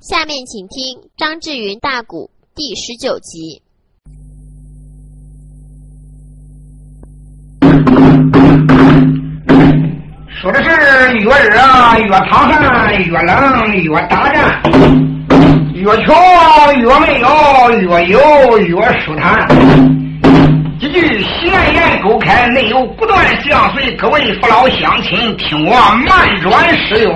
下面请听张志云大鼓第十九集。说的是越热越淌汗，越冷越打战，越穷越没有，越有越舒坦。几句闲言勾开，内有不断相随。各位父老乡亲，听我慢转诗乐，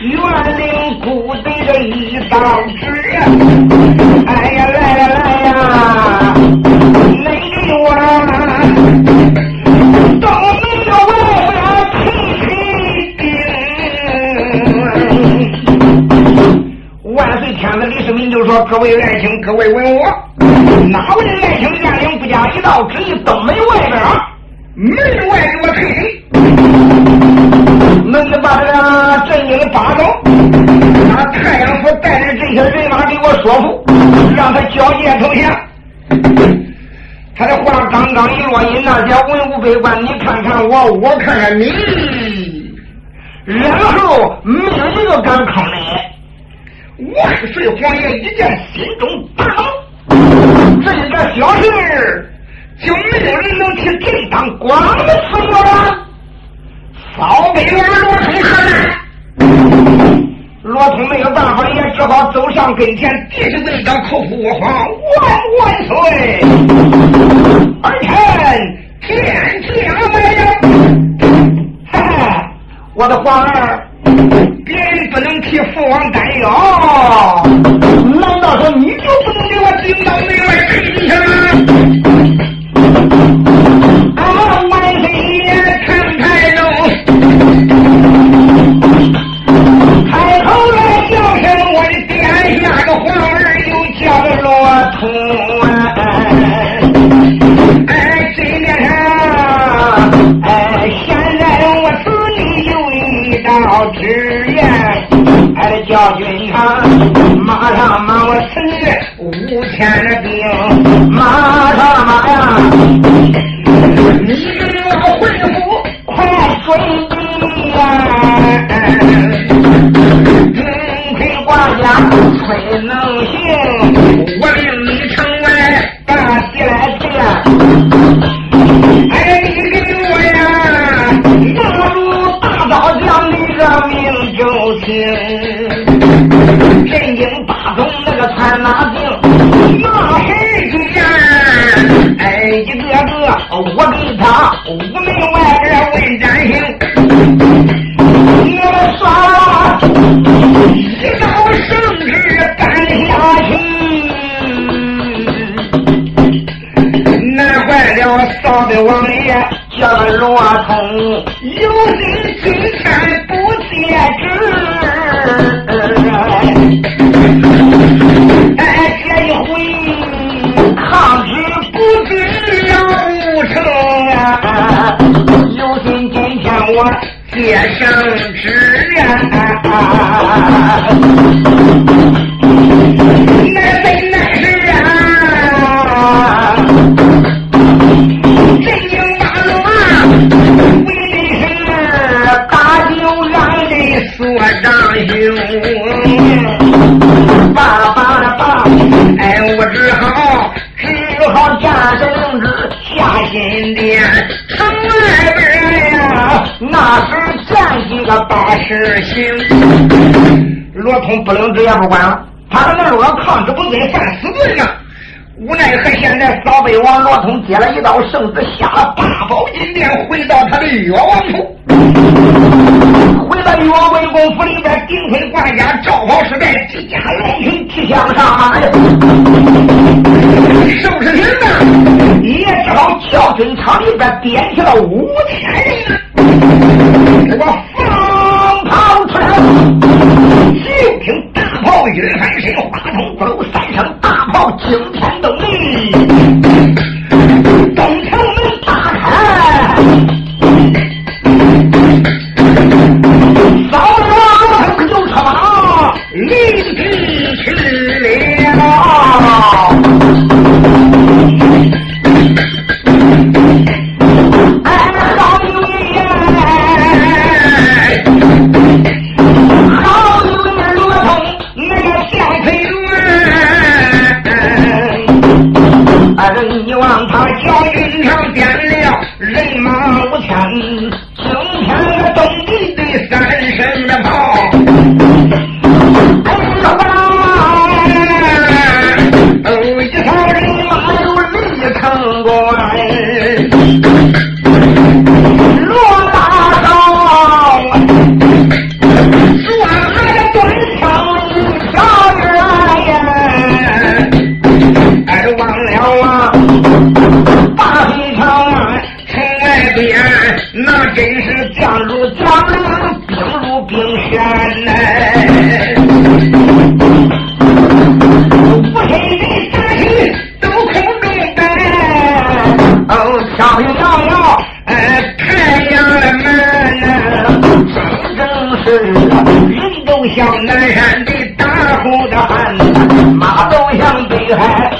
元林谷的一道旨，哎呀来呀来呀，雷给我都没有我提起兵。万岁天子李世民就说：“各位爱卿，各位文武，哪位爱卿将领不加一道旨意，都没外边，没人外给我退兵。”那你把这个。镇营八走，把太阳府带着这些人马给我说服，让他交接投降。他的话刚刚一落，你那些文武百官，你看看我，我看看你，然后没有一个敢吭的。万岁皇爷一见，心中大怒。这一个小事儿，就没有人能替正当光的死我了。扫北王罗通何在？罗通没有办法，也只好走上跟前，第一问道：“口父我皇万万岁！儿臣见驾来了。哈哈，我的皇儿。”别人不能替父王担忧，难道说你就不能给我顶到马上马我死五千的兵，马上马呀！哎这一回抗拒不止了不成有心今天我接省吃啊而行。罗通不能这也不管了，他和那罗抗旨不罪，犯死罪呢。无奈何，现在扫北王罗通接了一道圣旨，下了八宝金殿，回到他的岳王府。回到岳王公府里边，顶盔冠甲，罩袍时代，几家人群提枪上马呀！圣旨人呐，你也知道校军场里边点起了五千人。这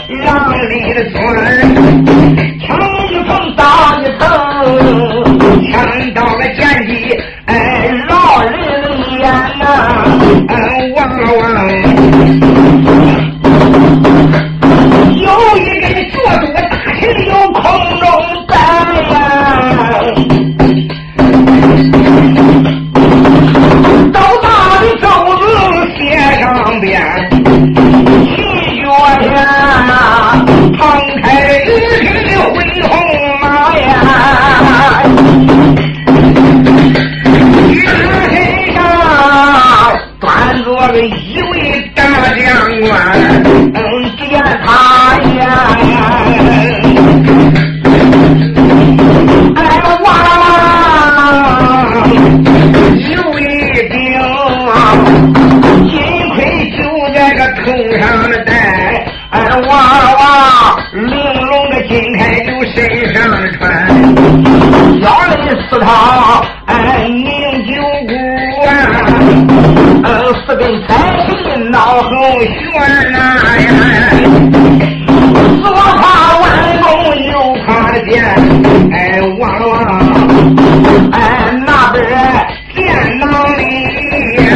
让你的魂。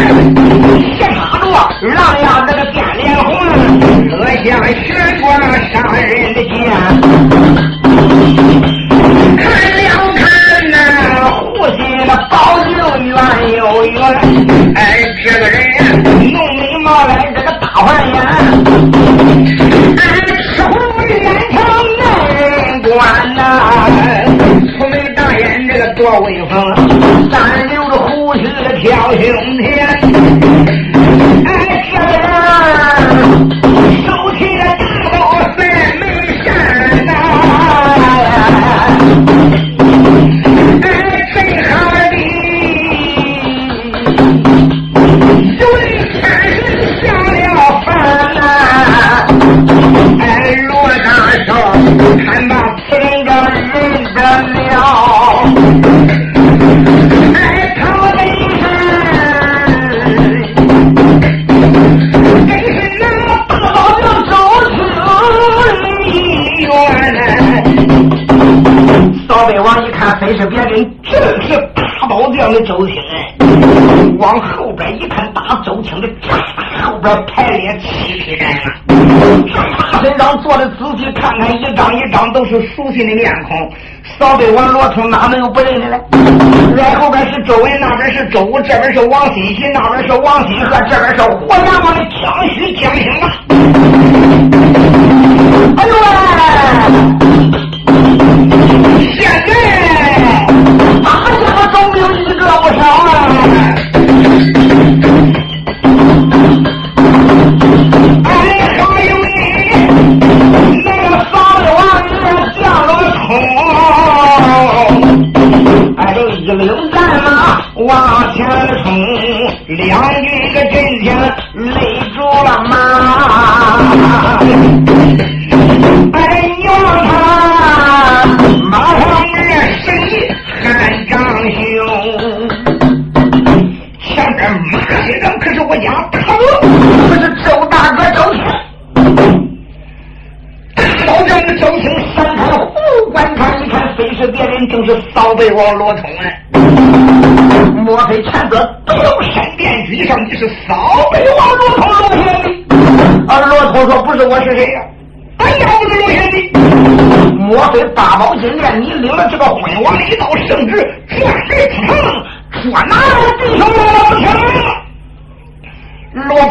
Thank you. 后边排列七匹人啊。这大身上坐的仔细看看，一张一张都是熟悉的面孔。扫北王罗通哪能有不认的嘞？然后边是周文，那边是周武，这边是王新喜，那边是王新和，这边是火阳王的江须江兴啊！哎呦喂！现在哎，你望他马上二神看张兄，前边马身上可是我家大哥，可是周大哥周青。大老将的周青闪开胡观看一看，非是别人，正是扫北王罗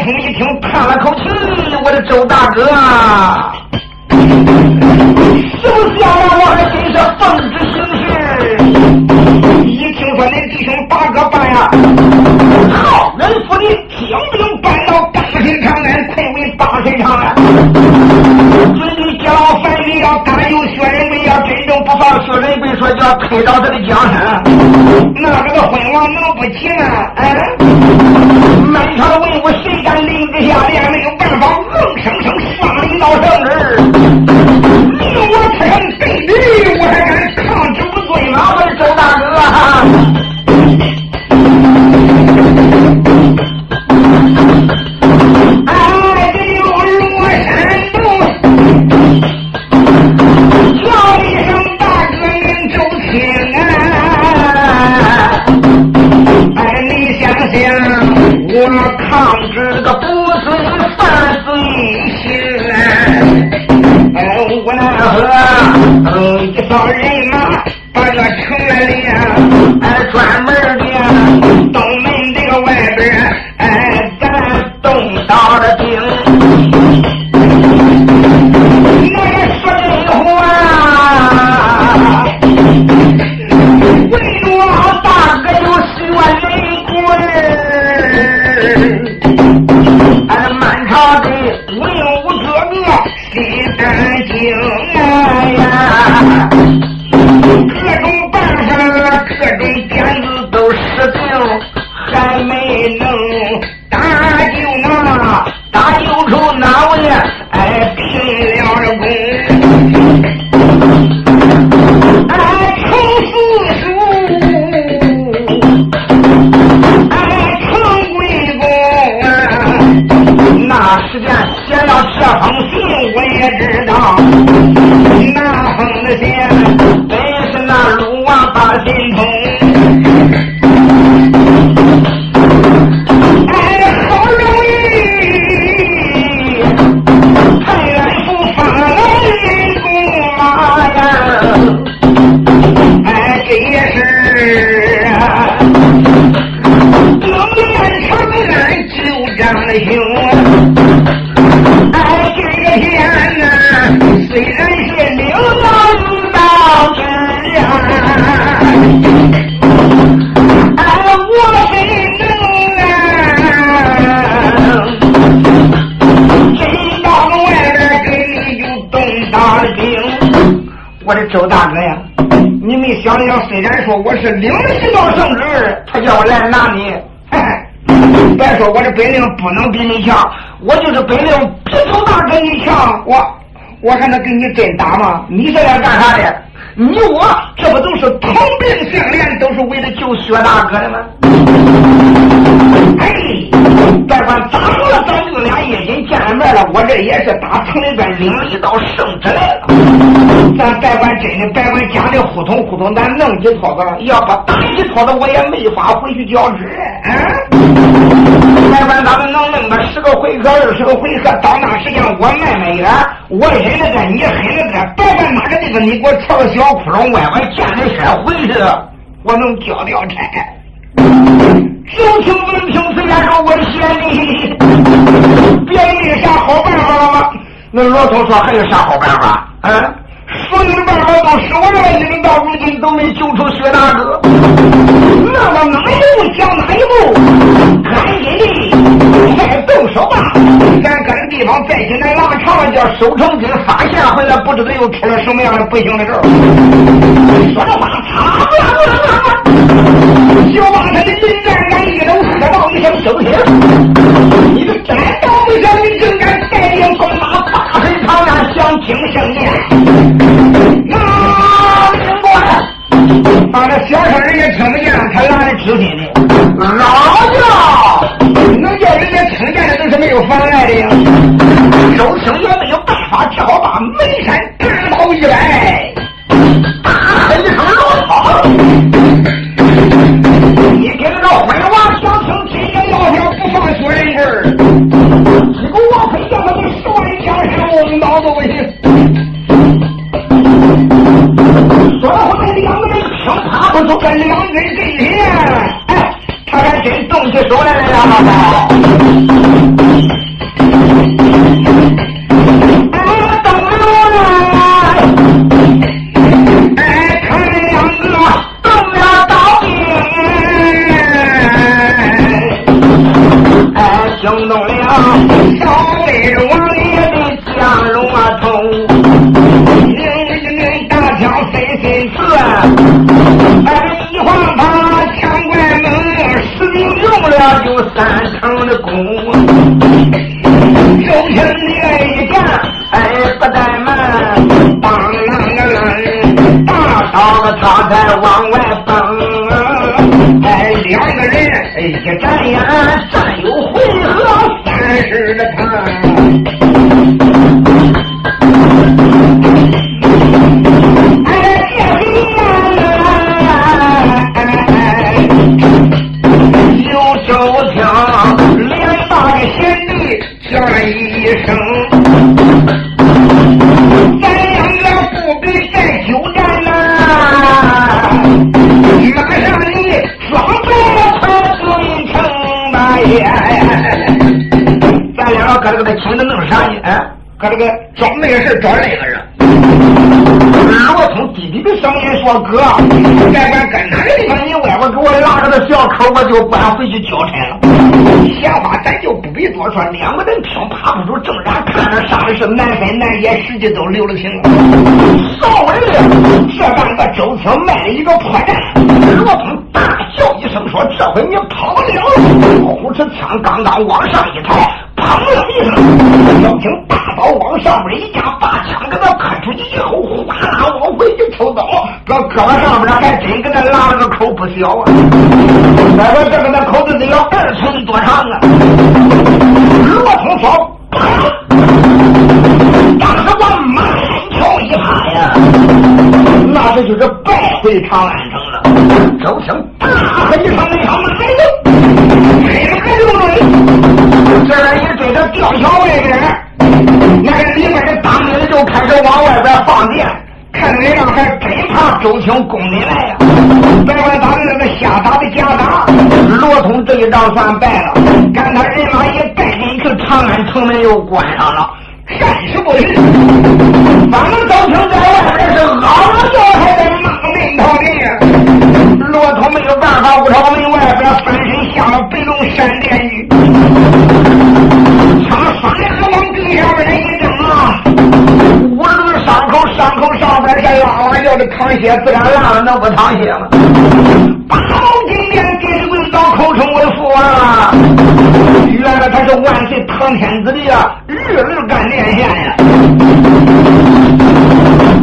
罗通一听，叹了口气：“我的周大哥啊，是不是要让我还真是奉旨行事？一听说恁弟兄大哥办呀，好人府的将兵搬到大神长安，愧为大神长安。准备接老樊云要甘有薛仁贵要真正不放薛仁贵，说就要推倒他的江山，那这个昏王能不急啊？哎，满朝文武谁敢领这下殿没有办法，硬生生上了一道圣旨，我的周大哥呀，你没想想，虽然说我是领了一道圣旨，他叫我来拿你，别说我这本领不能比你强，我就是本领比周大哥你强，我我还能跟你真打吗？你是来干啥的？你我这不都是同病相怜，都是为了救薛大哥的吗？哎，别管咋说了，咱就俩一人见了面了。我这也是打城里边领了一道圣旨来了。咱别管真的，别管假的，胡同胡同，咱弄几套子，要不打一套子，我也没法回去交旨。啊，别管咱们能弄个十个回合、二十个回合，到那时间我卖卖眼，我忍了个，你狠了个，别管哪个地方，你给我戳个小窟窿，外边见了山回去，我能交掉差。就听闻听此言说，我贤弟，别没啥好办法了吗？那老通说还有啥好办法？啊，所有的办法都使我了，你们到如今都没救出薛大哥。那么哪一步讲哪一步？赶紧的，快动手吧！咱搁这地方再给咱拉长了，叫收成军发现回来，不知道又出了什么样的不幸的事儿。说着话，擦就把他的银战杆一扔，喝道一声收起。你这真道不小，你竟敢带领公马大水长安，想听圣言？那明白。把那小声人家听不见，他拉的知心的？老叫，能叫人家听见的都是没有妨碍的呀。Oh, my God. 他才往外蹦，哎，两个人哎一眨眼，战有回合三十的趟。搁这个找那个事找这个人。罗通低低的声音说：“哥，别管搁哪个地方，你外边给我拉着个小口，我就搬回去交差了。闲话咱就不必多说，两个人听怕不住，正然看着上的是难分难解，实际都留了情了。稍微的，这半个周青卖了一个破绽。罗通大叫一声说：‘这回你跑不了了！’虎持枪刚刚往上一抬。”砰的一声，小青往上边一架，把枪给他磕出去以后，哗啦往回一抽刀，这胳膊上面还真给他拉了个口不小啊！再说这个那口子得有二寸多长啊！罗通说：“当时我马跳一趴呀，那这就是败回长安城了。”周青大喝一声：“那条马来了！”黑马就来。这人一追到吊桥外边，那个里面的当兵的就开始往外边放箭，看那样还真怕周青攻进来呀！别管他们那个瞎打的假打，罗通这一仗算败了，赶他人马也带进去，长安城门又关上了。战事不是，反正周青在外边是嗷嗷叫，还在骂门逃命呀！罗通没有办法，五朝门外边翻身下了白龙山殿去。往地下边一扔啊，捂着这，淌血，自然烂了能不淌血吗？八宝金莲给这位老口称为父啊！原来他是万岁唐天子的呀，日日干连线呀！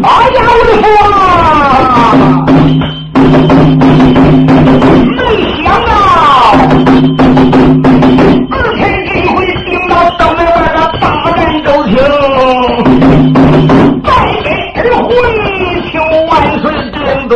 哎呀，我的父啊！没想到，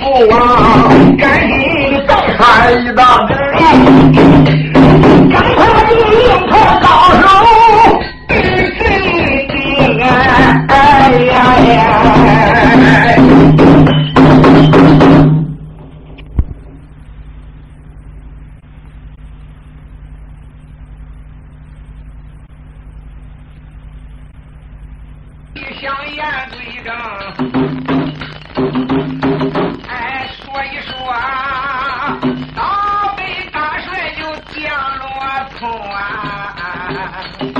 父王赶紧的再传一道，啊！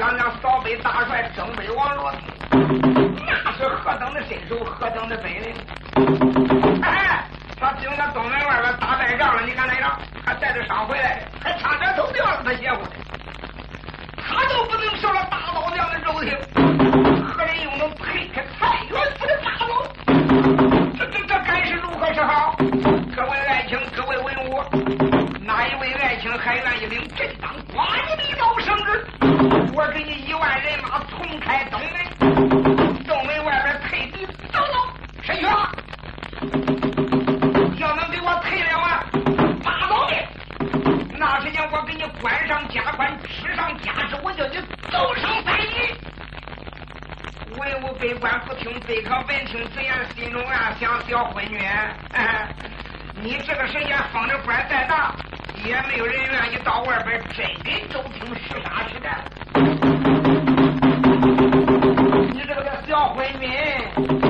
想想扫北大帅征北王罗，那是何等的身手，何等的本领！哎，他顶着东门外边打败仗了，你看那样，还带着伤回来，还差点都掉了他邪乎的。他都不能受了大老娘的肉体，何人又能配他太原府的大牢？这这这该是如何是好？各位爱卿，各位文武，哪一位爱卿还愿意领朕当寡义的老生日？我给你一万人马重开东门东门外边配置走有谁去要能给我配了啊八老的那时间我给你官上加官职上加职我叫你走上三艺文武百官不听背靠文听此言心中暗想小闺女哎你这个时间封的官再大也没有人愿意到外边真跟周青使法去的。你这个小昏混，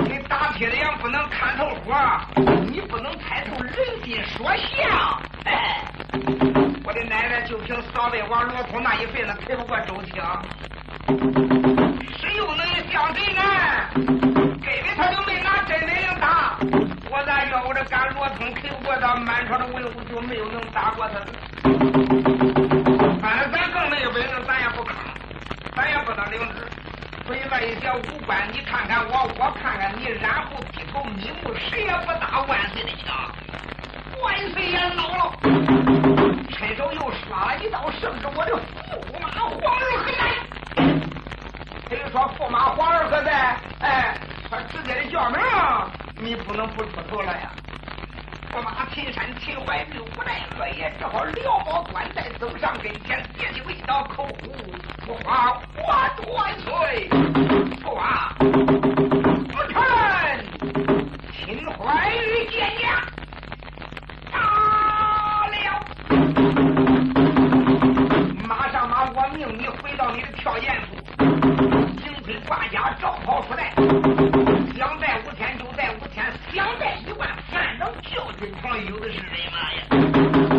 你打铁的样不能看透火，你不能猜透人心说相。我的奶奶就凭扫北王罗通那一辈子，赔不过周青。谁又能像谁呢？根本他就没拿。我这甘罗通陪过他，满朝的文武就没有能打过他的。反正咱更没有本事，咱也不扛，咱也不能领旨。所以那一些武官，你看看我，我看看你，然后低头眯目，谁也不打万岁的枪。万岁爷恼了，伸手又耍了一道圣旨，我的驸马黄蓉来。谁说驸马皇儿何在哎他直接的叫名你不能不出头了呀。驸马秦山秦淮玉无奈何也只好撂倒棺材走上跟前借你味道口呼不怕我多嘴驸马不臣秦淮玉殿下杀了。马上马我命你回到你的跳岩把家照好出来。想带五千就带五千想带一万反正孝顺常有的是人妈呀！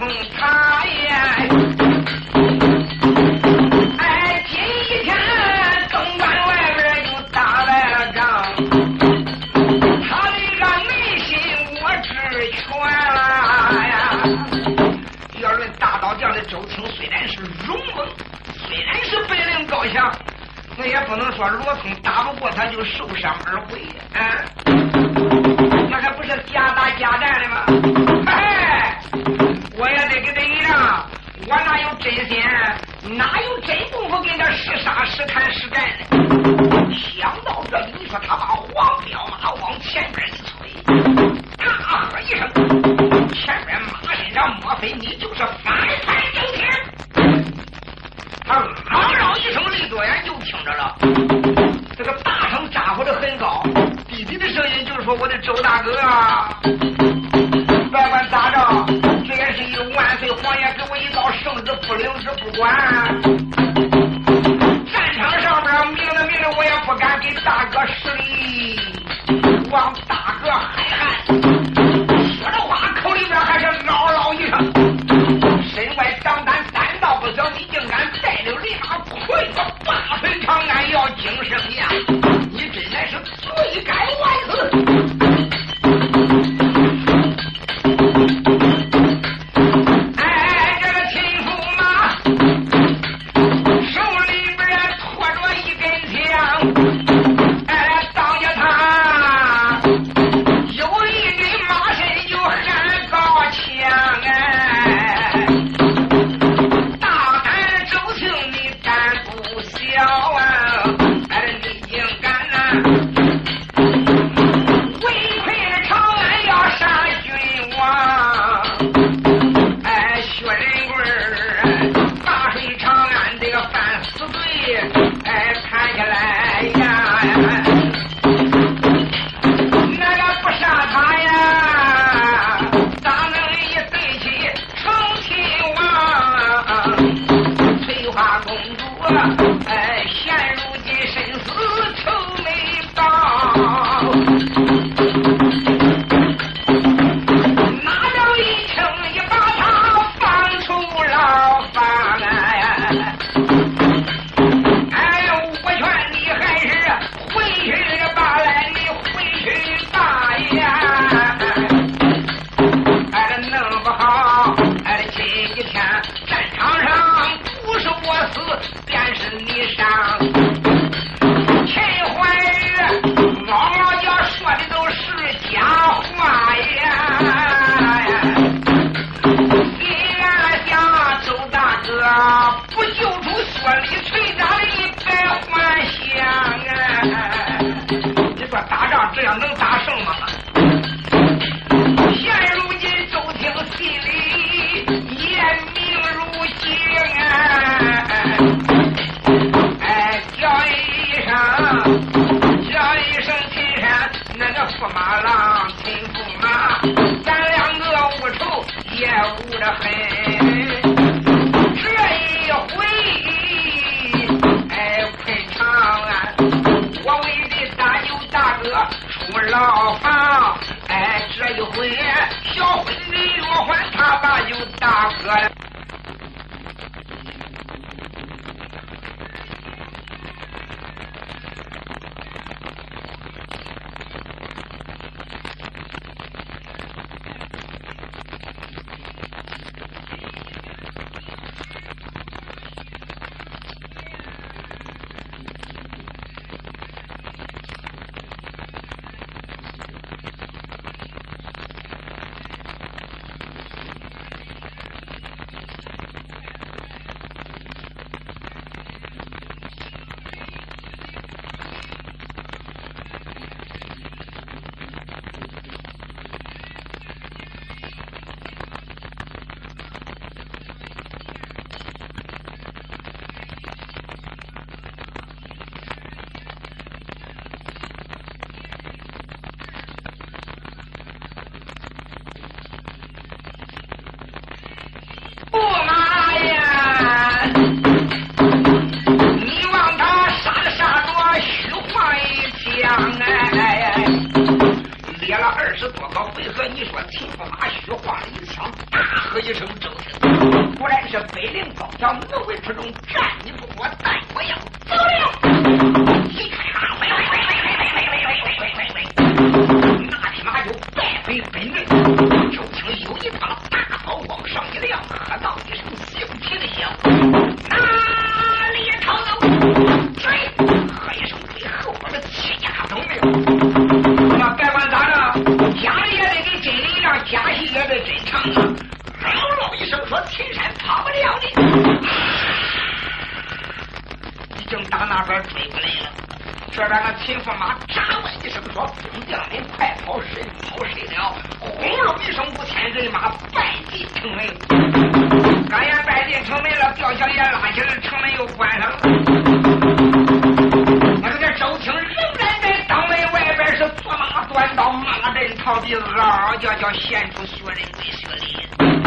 他呀，哎，今天东关外边又打了仗，他的个内心我知全呀。要论大刀将的周青，虽然是勇猛，虽然是本领高强，那也不能说罗通打不过他就受伤而回。Thank you. 他那边追过来了。这边那秦驸马扎我一声说兄将你快跑谁跑谁了。轰隆一声五千人马败进城门。刚紧败进城门了吊下也拉起来城门又关上了。我这周青仍然在当门外边是做马端刀骂阵逃避嗷嗷叫叫献出血嘴血泪。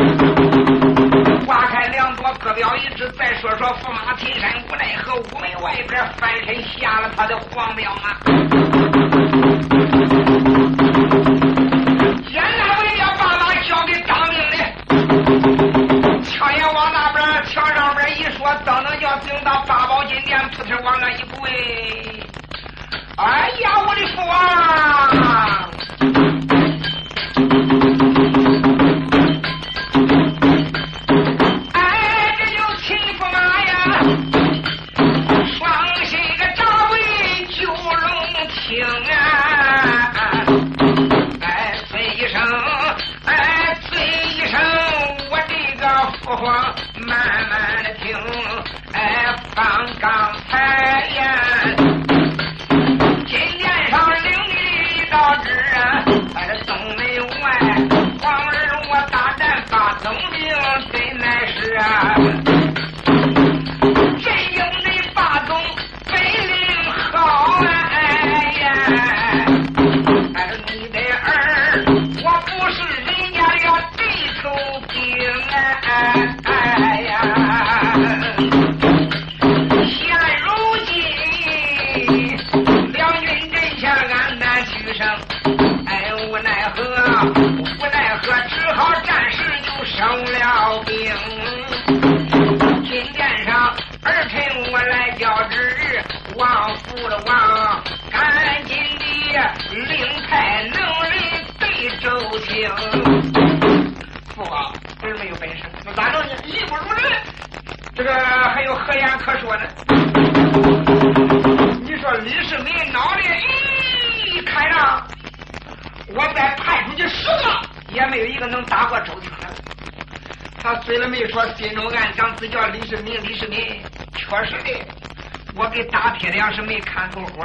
花开两朵，各表一枝。再说说驸马金山，无奈何，我门外边翻身下了他的皇表马。现在我也要把那交给当兵的，枪也往那边，墙上边一说，等着叫顶到八宝金殿，扑通往那一跪。哎呀，我的父王。Apple